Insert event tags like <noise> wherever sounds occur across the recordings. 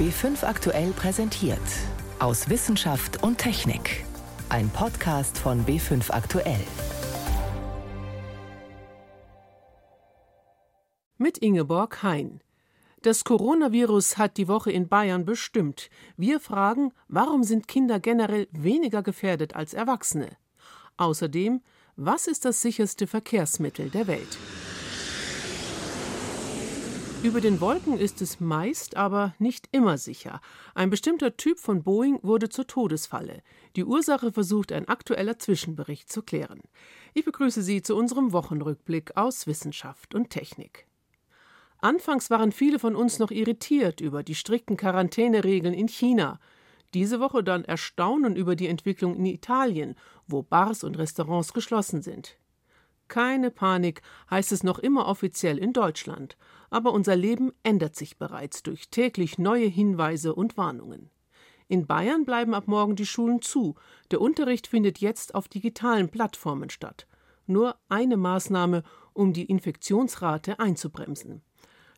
B5 aktuell präsentiert. Aus Wissenschaft und Technik. Ein Podcast von B5 aktuell. Mit Ingeborg Hein. Das Coronavirus hat die Woche in Bayern bestimmt. Wir fragen, warum sind Kinder generell weniger gefährdet als Erwachsene? Außerdem, was ist das sicherste Verkehrsmittel der Welt? Über den Wolken ist es meist, aber nicht immer sicher. Ein bestimmter Typ von Boeing wurde zur Todesfalle. Die Ursache versucht ein aktueller Zwischenbericht zu klären. Ich begrüße Sie zu unserem Wochenrückblick aus Wissenschaft und Technik. Anfangs waren viele von uns noch irritiert über die strikten Quarantäneregeln in China. Diese Woche dann Erstaunen über die Entwicklung in Italien, wo Bars und Restaurants geschlossen sind. Keine Panik heißt es noch immer offiziell in Deutschland, aber unser Leben ändert sich bereits durch täglich neue Hinweise und Warnungen. In Bayern bleiben ab morgen die Schulen zu, der Unterricht findet jetzt auf digitalen Plattformen statt. Nur eine Maßnahme, um die Infektionsrate einzubremsen.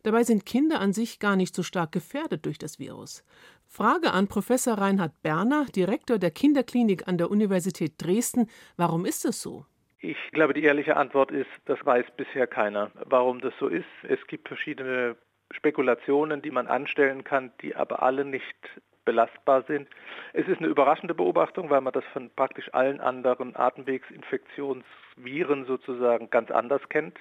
Dabei sind Kinder an sich gar nicht so stark gefährdet durch das Virus. Frage an Professor Reinhard Berner, Direktor der Kinderklinik an der Universität Dresden. Warum ist es so? Ich glaube, die ehrliche Antwort ist, das weiß bisher keiner, warum das so ist. Es gibt verschiedene Spekulationen, die man anstellen kann, die aber alle nicht belastbar sind. Es ist eine überraschende Beobachtung, weil man das von praktisch allen anderen Atemwegsinfektionsviren sozusagen ganz anders kennt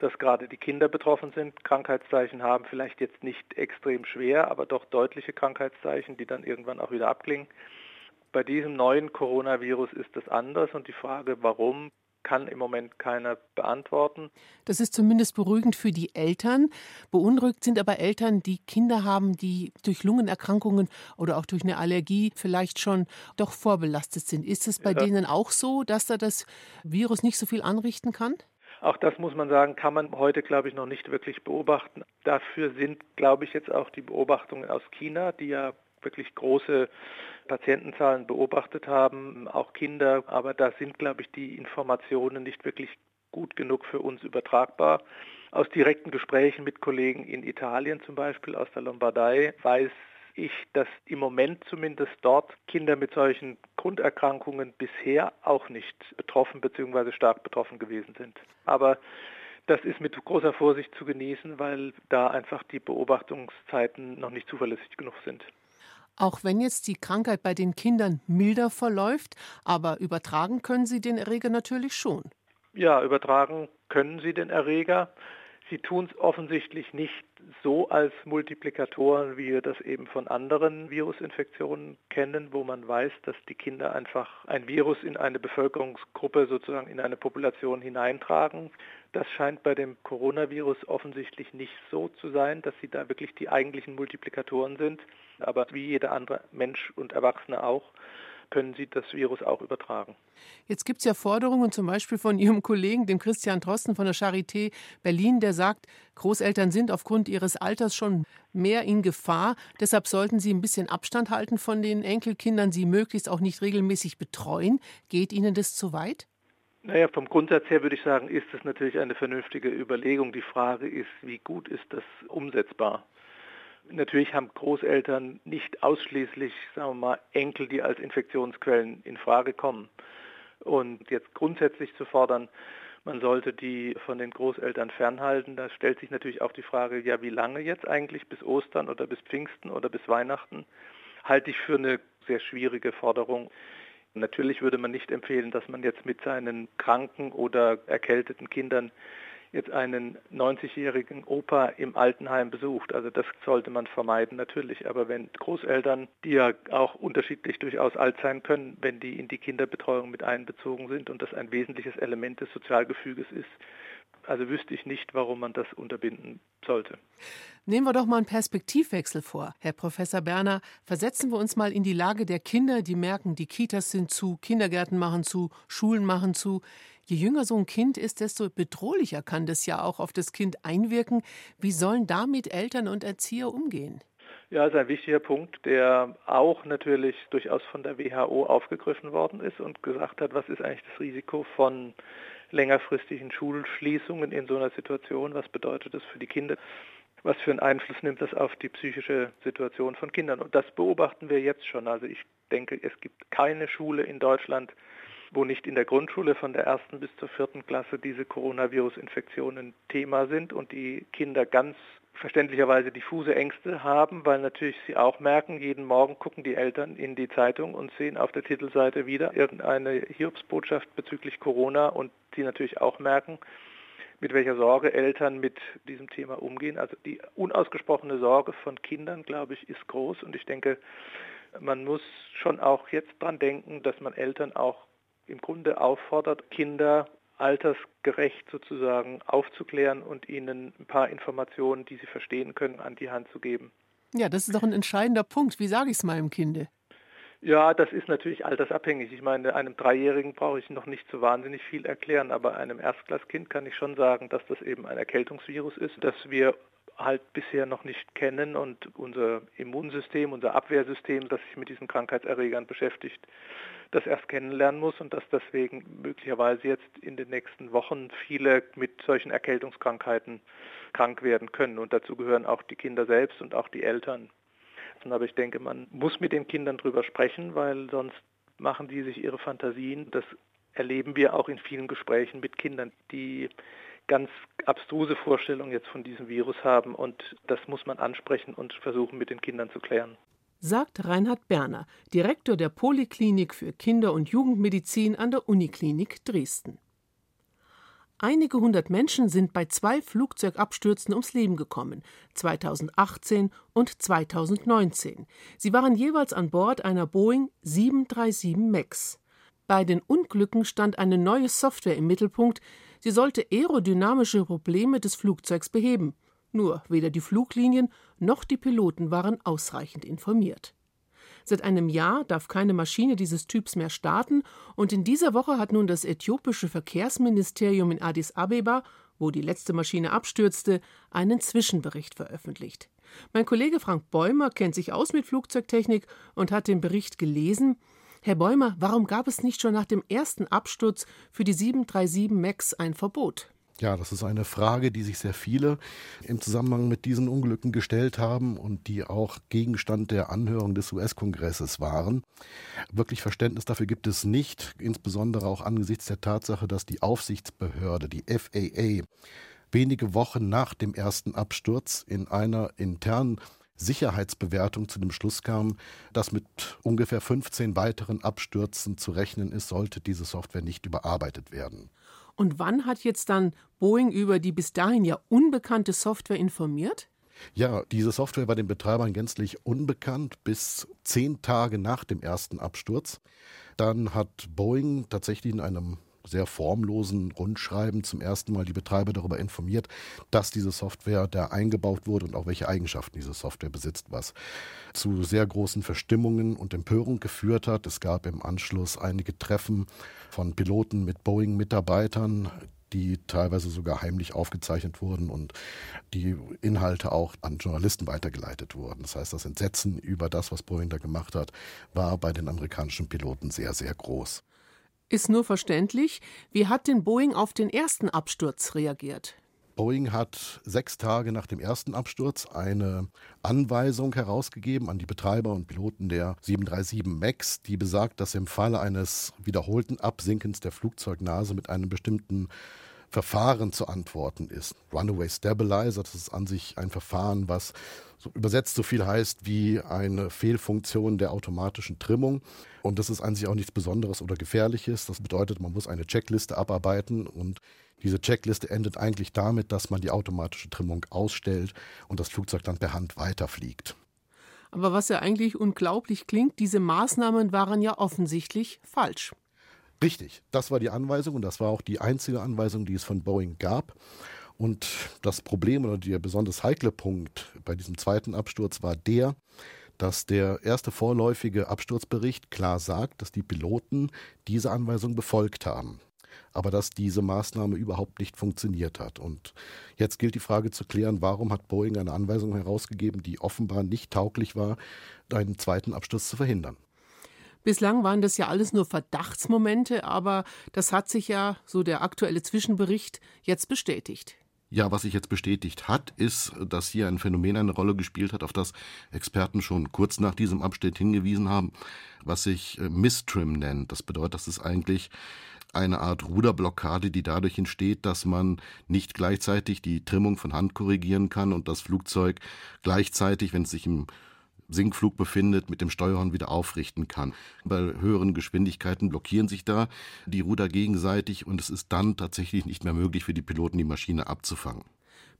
dass gerade die Kinder betroffen sind, Krankheitszeichen haben, vielleicht jetzt nicht extrem schwer, aber doch deutliche Krankheitszeichen, die dann irgendwann auch wieder abklingen. Bei diesem neuen Coronavirus ist das anders und die Frage, warum, kann im Moment keiner beantworten. Das ist zumindest beruhigend für die Eltern. Beunruhigt sind aber Eltern, die Kinder haben, die durch Lungenerkrankungen oder auch durch eine Allergie vielleicht schon doch vorbelastet sind. Ist es bei ja. denen auch so, dass da das Virus nicht so viel anrichten kann? Auch das muss man sagen, kann man heute, glaube ich, noch nicht wirklich beobachten. Dafür sind, glaube ich, jetzt auch die Beobachtungen aus China, die ja wirklich große Patientenzahlen beobachtet haben, auch Kinder. Aber da sind, glaube ich, die Informationen nicht wirklich gut genug für uns übertragbar. Aus direkten Gesprächen mit Kollegen in Italien zum Beispiel, aus der Lombardei, weiß ich, dass im Moment zumindest dort Kinder mit solchen Grunderkrankungen bisher auch nicht betroffen bzw. stark betroffen gewesen sind. Aber das ist mit großer Vorsicht zu genießen, weil da einfach die Beobachtungszeiten noch nicht zuverlässig genug sind. Auch wenn jetzt die Krankheit bei den Kindern milder verläuft, aber übertragen können sie den Erreger natürlich schon. Ja, übertragen können sie den Erreger. Sie tun es offensichtlich nicht so als Multiplikatoren, wie wir das eben von anderen Virusinfektionen kennen, wo man weiß, dass die Kinder einfach ein Virus in eine Bevölkerungsgruppe, sozusagen in eine Population hineintragen. Das scheint bei dem Coronavirus offensichtlich nicht so zu sein, dass sie da wirklich die eigentlichen Multiplikatoren sind. Aber wie jeder andere Mensch und Erwachsene auch, können sie das Virus auch übertragen. Jetzt gibt es ja Forderungen zum Beispiel von Ihrem Kollegen, dem Christian Drosten von der Charité Berlin, der sagt, Großeltern sind aufgrund ihres Alters schon mehr in Gefahr. Deshalb sollten sie ein bisschen Abstand halten von den Enkelkindern, sie möglichst auch nicht regelmäßig betreuen. Geht Ihnen das zu weit? Naja, vom Grundsatz her würde ich sagen, ist es natürlich eine vernünftige Überlegung. Die Frage ist, wie gut ist das umsetzbar? Natürlich haben Großeltern nicht ausschließlich, sagen wir mal, Enkel, die als Infektionsquellen in Frage kommen. Und jetzt grundsätzlich zu fordern, man sollte die von den Großeltern fernhalten, da stellt sich natürlich auch die Frage, ja, wie lange jetzt eigentlich, bis Ostern oder bis Pfingsten oder bis Weihnachten, halte ich für eine sehr schwierige Forderung. Natürlich würde man nicht empfehlen, dass man jetzt mit seinen kranken oder erkälteten Kindern jetzt einen 90-jährigen Opa im Altenheim besucht. Also das sollte man vermeiden natürlich. Aber wenn Großeltern, die ja auch unterschiedlich durchaus alt sein können, wenn die in die Kinderbetreuung mit einbezogen sind und das ein wesentliches Element des Sozialgefüges ist, also wüsste ich nicht, warum man das unterbinden sollte. Nehmen wir doch mal einen Perspektivwechsel vor, Herr Professor Berner. Versetzen wir uns mal in die Lage der Kinder, die merken, die Kitas sind zu, Kindergärten machen zu, Schulen machen zu. Je jünger so ein Kind ist, desto bedrohlicher kann das ja auch auf das Kind einwirken. Wie sollen damit Eltern und Erzieher umgehen? Ja, das ist ein wichtiger Punkt, der auch natürlich durchaus von der WHO aufgegriffen worden ist und gesagt hat, was ist eigentlich das Risiko von längerfristigen Schulschließungen in so einer Situation, was bedeutet das für die Kinder. was für einen Einfluss nimmt das auf die psychische Situation von Kindern. Und das beobachten wir jetzt schon. Also ich denke, es gibt keine Schule in Deutschland, wo nicht in der Grundschule von der ersten bis zur vierten Klasse diese Coronavirus-Infektionen Thema sind und die Kinder ganz verständlicherweise diffuse Ängste haben, weil natürlich sie auch merken, jeden Morgen gucken die Eltern in die Zeitung und sehen auf der Titelseite wieder irgendeine Hiobsbotschaft bezüglich Corona und sie natürlich auch merken, mit welcher Sorge Eltern mit diesem Thema umgehen. Also die unausgesprochene Sorge von Kindern, glaube ich, ist groß und ich denke, man muss schon auch jetzt dran denken, dass man Eltern auch im Grunde auffordert, Kinder altersgerecht sozusagen aufzuklären und ihnen ein paar Informationen, die sie verstehen können, an die Hand zu geben. Ja, das ist doch ein entscheidender Punkt. Wie sage ich es meinem Kinde? Ja, das ist natürlich altersabhängig. Ich meine, einem Dreijährigen brauche ich noch nicht so wahnsinnig viel erklären, aber einem Erstklasskind kann ich schon sagen, dass das eben ein Erkältungsvirus ist, das wir halt bisher noch nicht kennen und unser Immunsystem, unser Abwehrsystem, das sich mit diesen Krankheitserregern beschäftigt, das erst kennenlernen muss und dass deswegen möglicherweise jetzt in den nächsten Wochen viele mit solchen Erkältungskrankheiten krank werden können. Und dazu gehören auch die Kinder selbst und auch die Eltern. Aber ich denke, man muss mit den Kindern drüber sprechen, weil sonst machen die sich ihre Fantasien. Das erleben wir auch in vielen Gesprächen mit Kindern, die ganz abstruse Vorstellungen jetzt von diesem Virus haben und das muss man ansprechen und versuchen mit den Kindern zu klären sagt Reinhard Berner, Direktor der Poliklinik für Kinder- und Jugendmedizin an der Uniklinik Dresden. Einige hundert Menschen sind bei zwei Flugzeugabstürzen ums Leben gekommen, 2018 und 2019. Sie waren jeweils an Bord einer Boeing 737 MAX. Bei den Unglücken stand eine neue Software im Mittelpunkt, sie sollte aerodynamische Probleme des Flugzeugs beheben. Nur weder die Fluglinien noch die Piloten waren ausreichend informiert. Seit einem Jahr darf keine Maschine dieses Typs mehr starten, und in dieser Woche hat nun das äthiopische Verkehrsministerium in Addis Abeba, wo die letzte Maschine abstürzte, einen Zwischenbericht veröffentlicht. Mein Kollege Frank Bäumer kennt sich aus mit Flugzeugtechnik und hat den Bericht gelesen. Herr Bäumer, warum gab es nicht schon nach dem ersten Absturz für die 737 MAX ein Verbot? Ja, das ist eine Frage, die sich sehr viele im Zusammenhang mit diesen Unglücken gestellt haben und die auch Gegenstand der Anhörung des US-Kongresses waren. Wirklich Verständnis dafür gibt es nicht, insbesondere auch angesichts der Tatsache, dass die Aufsichtsbehörde, die FAA, wenige Wochen nach dem ersten Absturz in einer internen Sicherheitsbewertung zu dem Schluss kam, dass mit ungefähr 15 weiteren Abstürzen zu rechnen ist, sollte diese Software nicht überarbeitet werden. Und wann hat jetzt dann Boeing über die bis dahin ja unbekannte Software informiert? Ja, diese Software war den Betreibern gänzlich unbekannt bis zehn Tage nach dem ersten Absturz. Dann hat Boeing tatsächlich in einem sehr formlosen Rundschreiben zum ersten Mal die Betreiber darüber informiert, dass diese Software da eingebaut wurde und auch welche Eigenschaften diese Software besitzt, was zu sehr großen Verstimmungen und Empörung geführt hat. Es gab im Anschluss einige Treffen von Piloten mit Boeing-Mitarbeitern, die teilweise sogar heimlich aufgezeichnet wurden und die Inhalte auch an Journalisten weitergeleitet wurden. Das heißt, das Entsetzen über das, was Boeing da gemacht hat, war bei den amerikanischen Piloten sehr, sehr groß. Ist nur verständlich. Wie hat denn Boeing auf den ersten Absturz reagiert? Boeing hat sechs Tage nach dem ersten Absturz eine Anweisung herausgegeben an die Betreiber und Piloten der 737 MAX, die besagt, dass im Falle eines wiederholten Absinkens der Flugzeugnase mit einem bestimmten Verfahren zu antworten ist. Runaway Stabilizer, das ist an sich ein Verfahren, was so übersetzt so viel heißt wie eine Fehlfunktion der automatischen Trimmung. Und das ist an sich auch nichts Besonderes oder Gefährliches. Das bedeutet, man muss eine Checkliste abarbeiten und diese Checkliste endet eigentlich damit, dass man die automatische Trimmung ausstellt und das Flugzeug dann per Hand weiterfliegt. Aber was ja eigentlich unglaublich klingt, diese Maßnahmen waren ja offensichtlich falsch. Richtig, das war die Anweisung und das war auch die einzige Anweisung, die es von Boeing gab. Und das Problem oder der besonders heikle Punkt bei diesem zweiten Absturz war der, dass der erste vorläufige Absturzbericht klar sagt, dass die Piloten diese Anweisung befolgt haben, aber dass diese Maßnahme überhaupt nicht funktioniert hat. Und jetzt gilt die Frage zu klären, warum hat Boeing eine Anweisung herausgegeben, die offenbar nicht tauglich war, einen zweiten Absturz zu verhindern. Bislang waren das ja alles nur Verdachtsmomente, aber das hat sich ja, so der aktuelle Zwischenbericht, jetzt bestätigt. Ja, was sich jetzt bestätigt hat, ist, dass hier ein Phänomen eine Rolle gespielt hat, auf das Experten schon kurz nach diesem Abschnitt hingewiesen haben, was sich äh, Mistrim nennt. Das bedeutet, das ist eigentlich eine Art Ruderblockade, die dadurch entsteht, dass man nicht gleichzeitig die Trimmung von Hand korrigieren kann und das Flugzeug gleichzeitig, wenn es sich im Sinkflug befindet, mit dem Steuerhorn wieder aufrichten kann. Bei höheren Geschwindigkeiten blockieren sich da die Ruder gegenseitig und es ist dann tatsächlich nicht mehr möglich für die Piloten, die Maschine abzufangen.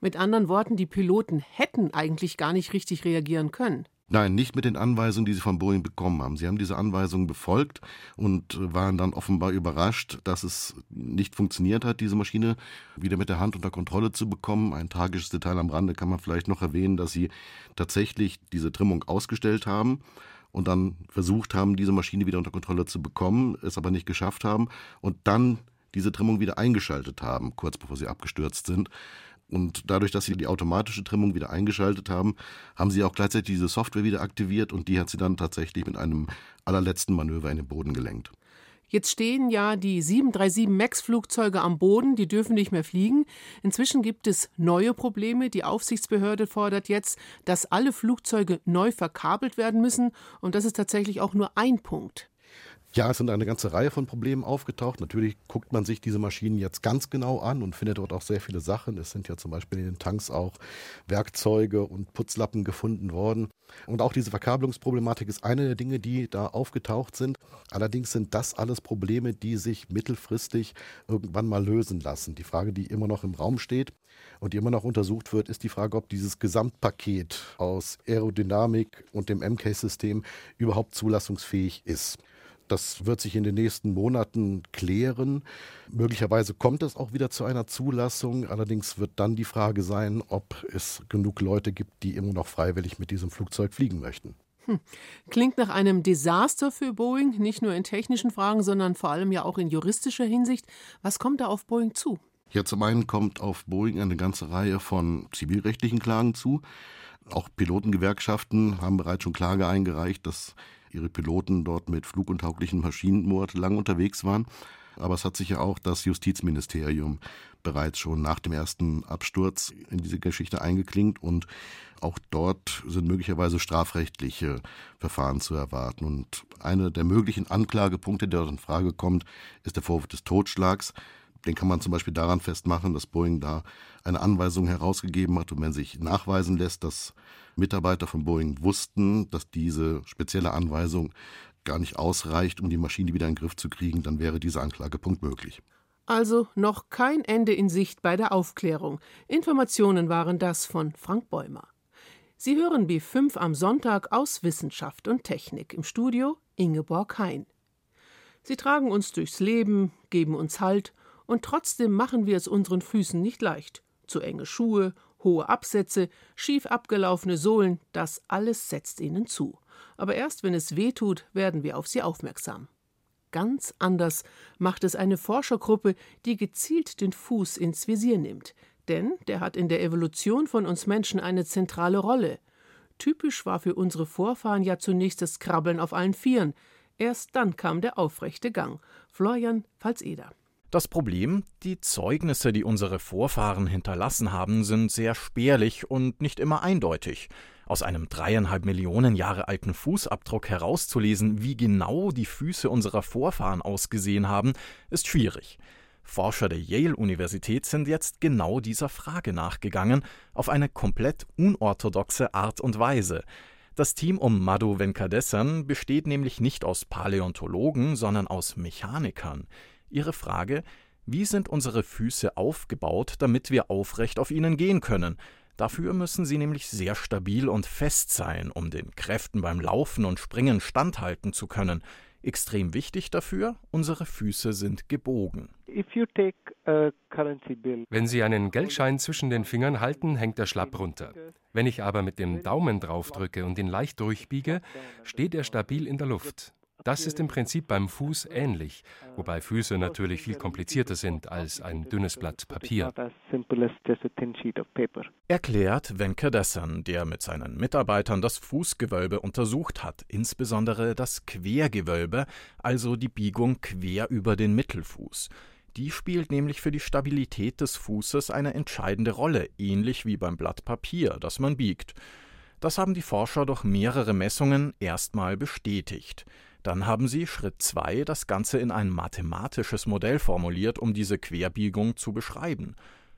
Mit anderen Worten, die Piloten hätten eigentlich gar nicht richtig reagieren können. Nein, nicht mit den Anweisungen, die sie von Boeing bekommen haben. Sie haben diese Anweisungen befolgt und waren dann offenbar überrascht, dass es nicht funktioniert hat, diese Maschine wieder mit der Hand unter Kontrolle zu bekommen. Ein tragisches Detail am Rande kann man vielleicht noch erwähnen, dass sie tatsächlich diese Trimmung ausgestellt haben und dann versucht haben, diese Maschine wieder unter Kontrolle zu bekommen, es aber nicht geschafft haben und dann diese Trimmung wieder eingeschaltet haben, kurz bevor sie abgestürzt sind. Und dadurch, dass sie die automatische Trimmung wieder eingeschaltet haben, haben sie auch gleichzeitig diese Software wieder aktiviert und die hat sie dann tatsächlich mit einem allerletzten Manöver in den Boden gelenkt. Jetzt stehen ja die 737 MAX-Flugzeuge am Boden, die dürfen nicht mehr fliegen. Inzwischen gibt es neue Probleme. Die Aufsichtsbehörde fordert jetzt, dass alle Flugzeuge neu verkabelt werden müssen. Und das ist tatsächlich auch nur ein Punkt. Ja, es sind eine ganze Reihe von Problemen aufgetaucht. Natürlich guckt man sich diese Maschinen jetzt ganz genau an und findet dort auch sehr viele Sachen. Es sind ja zum Beispiel in den Tanks auch Werkzeuge und Putzlappen gefunden worden. Und auch diese Verkabelungsproblematik ist eine der Dinge, die da aufgetaucht sind. Allerdings sind das alles Probleme, die sich mittelfristig irgendwann mal lösen lassen. Die Frage, die immer noch im Raum steht und die immer noch untersucht wird, ist die Frage, ob dieses Gesamtpaket aus Aerodynamik und dem MK-System überhaupt zulassungsfähig ist. Das wird sich in den nächsten Monaten klären. Möglicherweise kommt es auch wieder zu einer Zulassung. Allerdings wird dann die Frage sein, ob es genug Leute gibt, die immer noch freiwillig mit diesem Flugzeug fliegen möchten. Hm. Klingt nach einem Desaster für Boeing, nicht nur in technischen Fragen, sondern vor allem ja auch in juristischer Hinsicht. Was kommt da auf Boeing zu? Ja, zum einen kommt auf Boeing eine ganze Reihe von zivilrechtlichen Klagen zu. Auch Pilotengewerkschaften haben bereits schon Klage eingereicht, dass ihre Piloten dort mit fluguntauglichen Maschinen monatelang unterwegs waren. Aber es hat sich ja auch das Justizministerium bereits schon nach dem ersten Absturz in diese Geschichte eingeklinkt und auch dort sind möglicherweise strafrechtliche Verfahren zu erwarten. Und einer der möglichen Anklagepunkte, der dort in Frage kommt, ist der Vorwurf des Totschlags. Den kann man zum Beispiel daran festmachen, dass Boeing da eine Anweisung herausgegeben hat und wenn sich nachweisen lässt, dass Mitarbeiter von Boeing wussten, dass diese spezielle Anweisung gar nicht ausreicht, um die Maschine wieder in den Griff zu kriegen, dann wäre dieser Anklagepunkt möglich. Also noch kein Ende in Sicht bei der Aufklärung. Informationen waren das von Frank Bäumer. Sie hören B5 am Sonntag aus Wissenschaft und Technik im Studio Ingeborg Hein. Sie tragen uns durchs Leben, geben uns Halt und trotzdem machen wir es unseren Füßen nicht leicht. Zu enge Schuhe, hohe Absätze, schief abgelaufene Sohlen, das alles setzt ihnen zu. Aber erst wenn es weh tut, werden wir auf sie aufmerksam. Ganz anders macht es eine Forschergruppe, die gezielt den Fuß ins Visier nimmt. Denn der hat in der Evolution von uns Menschen eine zentrale Rolle. Typisch war für unsere Vorfahren ja zunächst das Krabbeln auf allen Vieren. Erst dann kam der aufrechte Gang. Florian Pfalzeder. Das Problem, die Zeugnisse, die unsere Vorfahren hinterlassen haben, sind sehr spärlich und nicht immer eindeutig. Aus einem dreieinhalb Millionen Jahre alten Fußabdruck herauszulesen, wie genau die Füße unserer Vorfahren ausgesehen haben, ist schwierig. Forscher der Yale-Universität sind jetzt genau dieser Frage nachgegangen, auf eine komplett unorthodoxe Art und Weise. Das Team um Madhu Venkadesan besteht nämlich nicht aus Paläontologen, sondern aus Mechanikern. Ihre Frage, wie sind unsere Füße aufgebaut, damit wir aufrecht auf ihnen gehen können? Dafür müssen sie nämlich sehr stabil und fest sein, um den Kräften beim Laufen und Springen standhalten zu können. Extrem wichtig dafür, unsere Füße sind gebogen. Wenn Sie einen Geldschein zwischen den Fingern halten, hängt er schlapp runter. Wenn ich aber mit dem Daumen draufdrücke und ihn leicht durchbiege, steht er stabil in der Luft. Das ist im Prinzip beim Fuß ähnlich, wobei Füße natürlich viel komplizierter sind als ein dünnes Blatt Papier. Erklärt Venkadesan, der mit seinen Mitarbeitern das Fußgewölbe untersucht hat, insbesondere das Quergewölbe, also die Biegung quer über den Mittelfuß. Die spielt nämlich für die Stabilität des Fußes eine entscheidende Rolle, ähnlich wie beim Blatt Papier, das man biegt. Das haben die Forscher durch mehrere Messungen erstmal bestätigt. Dann haben sie Schritt 2 das Ganze in ein mathematisches Modell formuliert, um diese Querbiegung zu beschreiben.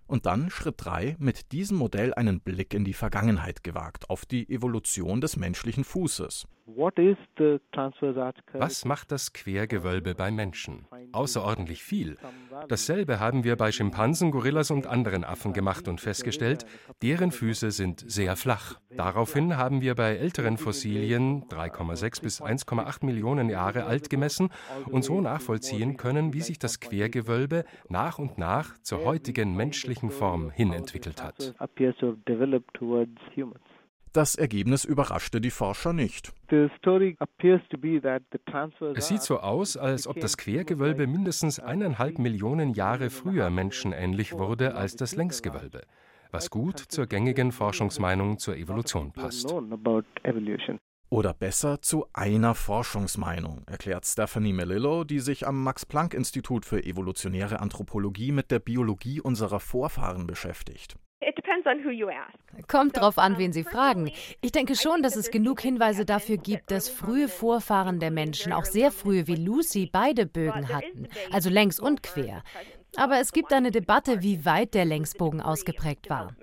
Und dann Schritt 3 mit diesem Modell einen Blick in die Vergangenheit gewagt, auf die Evolution des menschlichen Fußes. Was macht das Quergewölbe beim Menschen? Außerordentlich viel. Dasselbe haben wir bei Schimpansen, Gorillas und anderen Affen gemacht und festgestellt, deren Füße sind sehr flach. Daraufhin haben wir bei älteren Fossilien 3,6 bis 1,8 Millionen Jahre alt gemessen und so nachvollziehen können, wie sich das Quergewölbe nach und nach zur heutigen menschlichen Form hin entwickelt hat. Das Ergebnis überraschte die Forscher nicht. Es sieht so aus, als ob das Quergewölbe mindestens eineinhalb Millionen Jahre früher menschenähnlich wurde als das Längsgewölbe, was gut zur gängigen Forschungsmeinung zur Evolution passt. Oder besser zu einer Forschungsmeinung, erklärt Stephanie Melillo, die sich am Max-Planck-Institut für evolutionäre Anthropologie mit der Biologie unserer Vorfahren beschäftigt. Kommt drauf an, wen Sie fragen. Ich denke schon, dass es genug Hinweise dafür gibt, dass frühe Vorfahren der Menschen, auch sehr frühe wie Lucy, beide Bögen hatten, also längs und quer. Aber es gibt eine Debatte, wie weit der Längsbogen ausgeprägt war.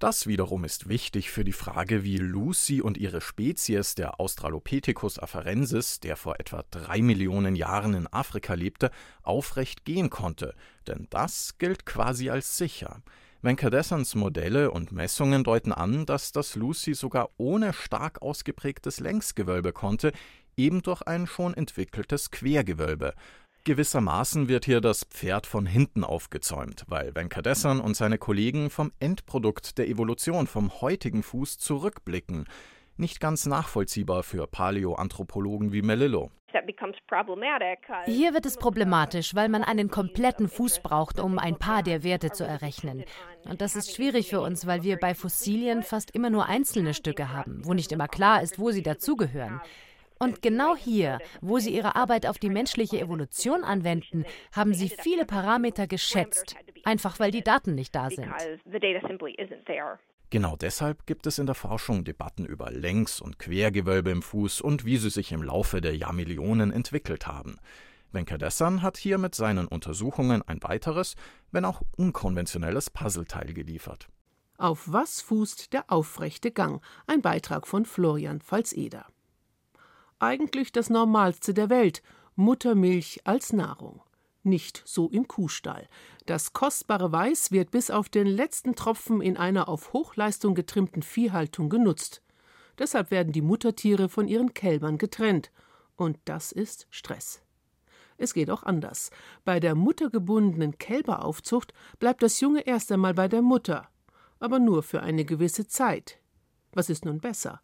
Das wiederum ist wichtig für die Frage, wie Lucy und ihre Spezies, der Australopithecus afarensis, der vor etwa drei Millionen Jahren in Afrika lebte, aufrecht gehen konnte, denn das gilt quasi als sicher. Venkadesans Modelle und Messungen deuten an, dass das Lucy sogar ohne stark ausgeprägtes Längsgewölbe konnte, eben durch ein schon entwickeltes Quergewölbe, Gewissermaßen wird hier das Pferd von hinten aufgezäumt, weil Venkadesan und seine Kollegen vom Endprodukt der Evolution vom heutigen Fuß zurückblicken. Nicht ganz nachvollziehbar für Paläoanthropologen wie Melillo. Hier wird es problematisch, weil man einen kompletten Fuß braucht, um ein paar der Werte zu errechnen. Und das ist schwierig für uns, weil wir bei Fossilien fast immer nur einzelne Stücke haben, wo nicht immer klar ist, wo sie dazugehören. Und genau hier, wo sie ihre Arbeit auf die menschliche Evolution anwenden, haben sie viele Parameter geschätzt, einfach weil die Daten nicht da sind. Genau deshalb gibt es in der Forschung Debatten über Längs- und Quergewölbe im Fuß und wie sie sich im Laufe der Jahrmillionen entwickelt haben. Venkadessan hat hier mit seinen Untersuchungen ein weiteres, wenn auch unkonventionelles Puzzleteil geliefert. Auf was fußt der aufrechte Gang? Ein Beitrag von Florian Pfalz-Eder eigentlich das Normalste der Welt, Muttermilch als Nahrung. Nicht so im Kuhstall. Das kostbare Weiß wird bis auf den letzten Tropfen in einer auf Hochleistung getrimmten Viehhaltung genutzt. Deshalb werden die Muttertiere von ihren Kälbern getrennt. Und das ist Stress. Es geht auch anders. Bei der muttergebundenen Kälberaufzucht bleibt das Junge erst einmal bei der Mutter, aber nur für eine gewisse Zeit. Was ist nun besser?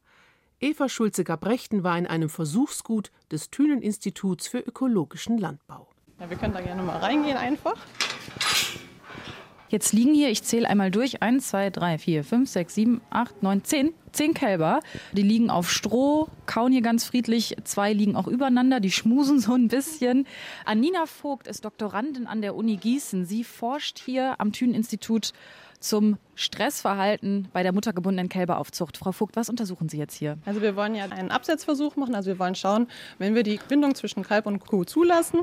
Eva Schulze-Gabrechten war in einem Versuchsgut des Thünen-Instituts für ökologischen Landbau. Ja, wir können da gerne mal reingehen einfach. Jetzt liegen hier, ich zähle einmal durch, 1, 2, 3, 4, 5, 6, 7, 8, 9, 10. Zehn Kälber, die liegen auf Stroh, kauen hier ganz friedlich. Zwei liegen auch übereinander, die schmusen so ein bisschen. Anina Vogt ist Doktorandin an der Uni Gießen. Sie forscht hier am Thünen-Institut zum Stressverhalten bei der muttergebundenen Kälberaufzucht. Frau Vogt, was untersuchen Sie jetzt hier? Also wir wollen ja einen Absetzversuch machen. Also wir wollen schauen, wenn wir die Bindung zwischen Kalb und Kuh zulassen,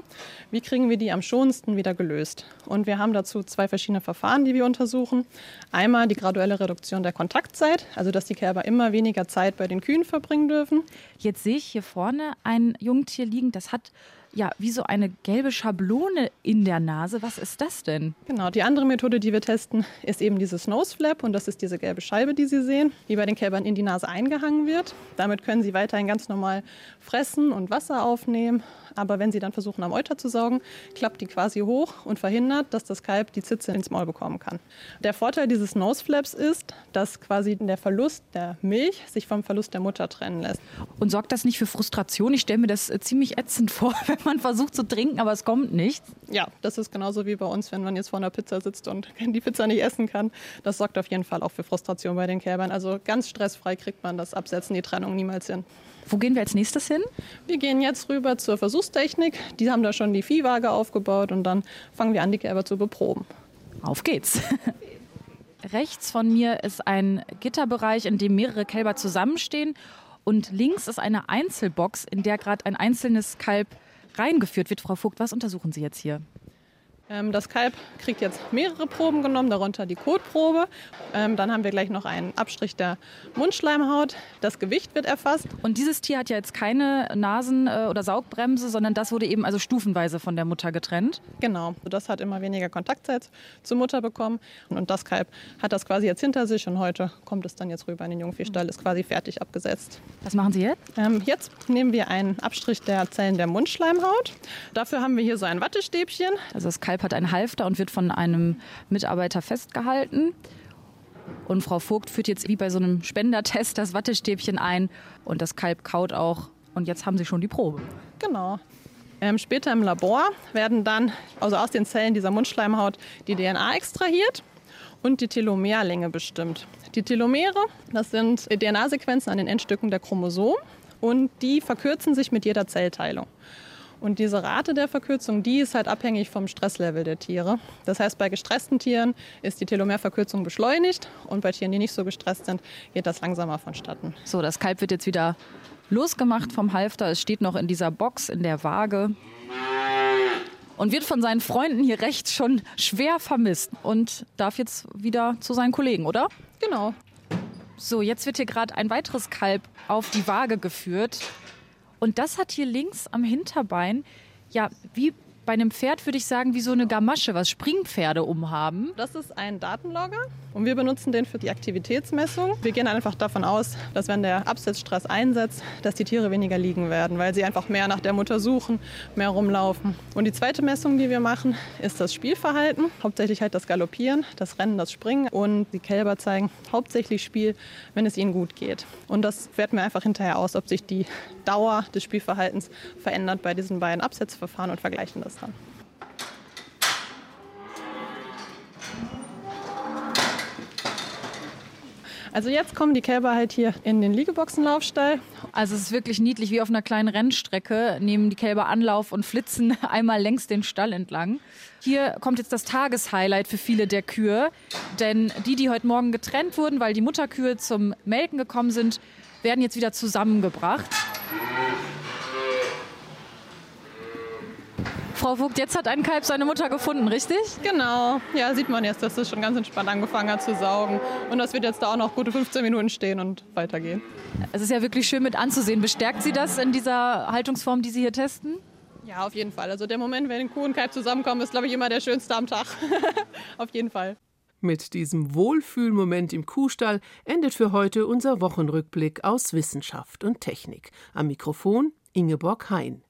wie kriegen wir die am schonendsten wieder gelöst? Und wir haben dazu zwei verschiedene Verfahren, die wir untersuchen. Einmal die graduelle Reduktion der Kontaktzeit, also dass die Kälber immer weniger Zeit bei den Kühen verbringen dürfen. Jetzt sehe ich hier vorne ein Jungtier liegen, das hat ja, wie so eine gelbe Schablone in der Nase. Was ist das denn? Genau, die andere Methode, die wir testen, ist eben dieses Nose Flap und das ist diese gelbe Scheibe, die Sie sehen, die bei den Kälbern in die Nase eingehangen wird. Damit können sie weiterhin ganz normal fressen und Wasser aufnehmen, aber wenn sie dann versuchen, am Euter zu saugen, klappt die quasi hoch und verhindert, dass das Kalb die Zitze ins Maul bekommen kann. Der Vorteil dieses Nose Flaps ist, dass quasi der Verlust der Milch sich vom Verlust der Mutter trennen lässt. Und sorgt das nicht für Frustration? Ich stelle mir das äh, ziemlich ätzend <laughs> vor, wenn man versucht zu trinken, aber es kommt nichts. Ja, das ist genauso wie bei uns, wenn man jetzt vor einer Pizza sitzt und <laughs> die Pizza nicht essen kann. Das sorgt auf jeden Fall auch für Frustration bei den Kälbern. Also ganz stressfrei kriegt man das Absetzen, die Trennung niemals hin. Wo gehen wir als nächstes hin? Wir gehen jetzt rüber zur Versuchstechnik. Die haben da schon die Viehwaage aufgebaut und dann fangen wir an, die Kälber zu beproben. Auf geht's. <laughs> Rechts von mir ist ein Gitterbereich, in dem mehrere Kälber zusammenstehen. Und links ist eine Einzelbox, in der gerade ein einzelnes Kalb reingeführt wird. Frau Vogt, was untersuchen Sie jetzt hier? Ähm, das Kalb kriegt jetzt mehrere Proben genommen, darunter die Kotprobe. Ähm, dann haben wir gleich noch einen Abstrich der Mundschleimhaut. Das Gewicht wird erfasst. Und dieses Tier hat ja jetzt keine Nasen- äh, oder Saugbremse, sondern das wurde eben also stufenweise von der Mutter getrennt. Genau, das hat immer weniger Kontaktzeit zur Mutter bekommen. Und das Kalb hat das quasi jetzt hinter sich und heute kommt es dann jetzt rüber in den Jungviehstall, ist quasi fertig abgesetzt. Was machen Sie jetzt? Ähm, jetzt nehmen wir einen Abstrich der Zellen der Mundschleimhaut. Dafür haben wir hier so ein Wattestäbchen. Also das Kalb Kalb hat einen Halfter und wird von einem Mitarbeiter festgehalten. Und Frau Vogt führt jetzt wie bei so einem Spendertest das Wattestäbchen ein und das Kalb kaut auch. Und jetzt haben sie schon die Probe. Genau. Ähm, später im Labor werden dann, also aus den Zellen dieser Mundschleimhaut, die DNA extrahiert und die Telomerlänge bestimmt. Die Telomere, das sind DNA-Sequenzen an den Endstücken der Chromosomen und die verkürzen sich mit jeder Zellteilung. Und diese Rate der Verkürzung, die ist halt abhängig vom Stresslevel der Tiere. Das heißt, bei gestressten Tieren ist die Telomerverkürzung beschleunigt und bei Tieren, die nicht so gestresst sind, geht das langsamer vonstatten. So, das Kalb wird jetzt wieder losgemacht vom Halfter. Es steht noch in dieser Box in der Waage und wird von seinen Freunden hier rechts schon schwer vermisst und darf jetzt wieder zu seinen Kollegen, oder? Genau. So, jetzt wird hier gerade ein weiteres Kalb auf die Waage geführt. Und das hat hier links am Hinterbein, ja, wie bei einem Pferd würde ich sagen, wie so eine Gamasche, was Springpferde umhaben. Das ist ein Datenlogger und wir benutzen den für die Aktivitätsmessung. Wir gehen einfach davon aus, dass wenn der Absetzstress einsetzt, dass die Tiere weniger liegen werden, weil sie einfach mehr nach der Mutter suchen, mehr rumlaufen. Und die zweite Messung, die wir machen, ist das Spielverhalten. Hauptsächlich halt das Galoppieren, das Rennen, das Springen. Und die Kälber zeigen hauptsächlich Spiel, wenn es ihnen gut geht. Und das werten wir einfach hinterher aus, ob sich die Dauer des Spielverhaltens verändert bei diesen beiden Absetzverfahren und vergleichen das dann. Also jetzt kommen die Kälber halt hier in den Liegeboxenlaufstall. Also es ist wirklich niedlich, wie auf einer kleinen Rennstrecke nehmen die Kälber Anlauf und flitzen <laughs> einmal längs den Stall entlang. Hier kommt jetzt das Tageshighlight für viele der Kühe, denn die, die heute Morgen getrennt wurden, weil die Mutterkühe zum Melken gekommen sind, werden jetzt wieder zusammengebracht. Frau Vogt, jetzt hat ein Kalb seine Mutter gefunden, richtig? Genau. Ja, sieht man jetzt, dass es schon ganz entspannt angefangen hat zu saugen. Und das wird jetzt da auch noch gute 15 Minuten stehen und weitergehen. Es ist ja wirklich schön mit anzusehen. Bestärkt Sie das in dieser Haltungsform, die Sie hier testen? Ja, auf jeden Fall. Also der Moment, wenn Kuh und Kalb zusammenkommen, ist, glaube ich, immer der schönste am Tag. <laughs> auf jeden Fall. Mit diesem Wohlfühlmoment im Kuhstall endet für heute unser Wochenrückblick aus Wissenschaft und Technik. Am Mikrofon Ingeborg Hein.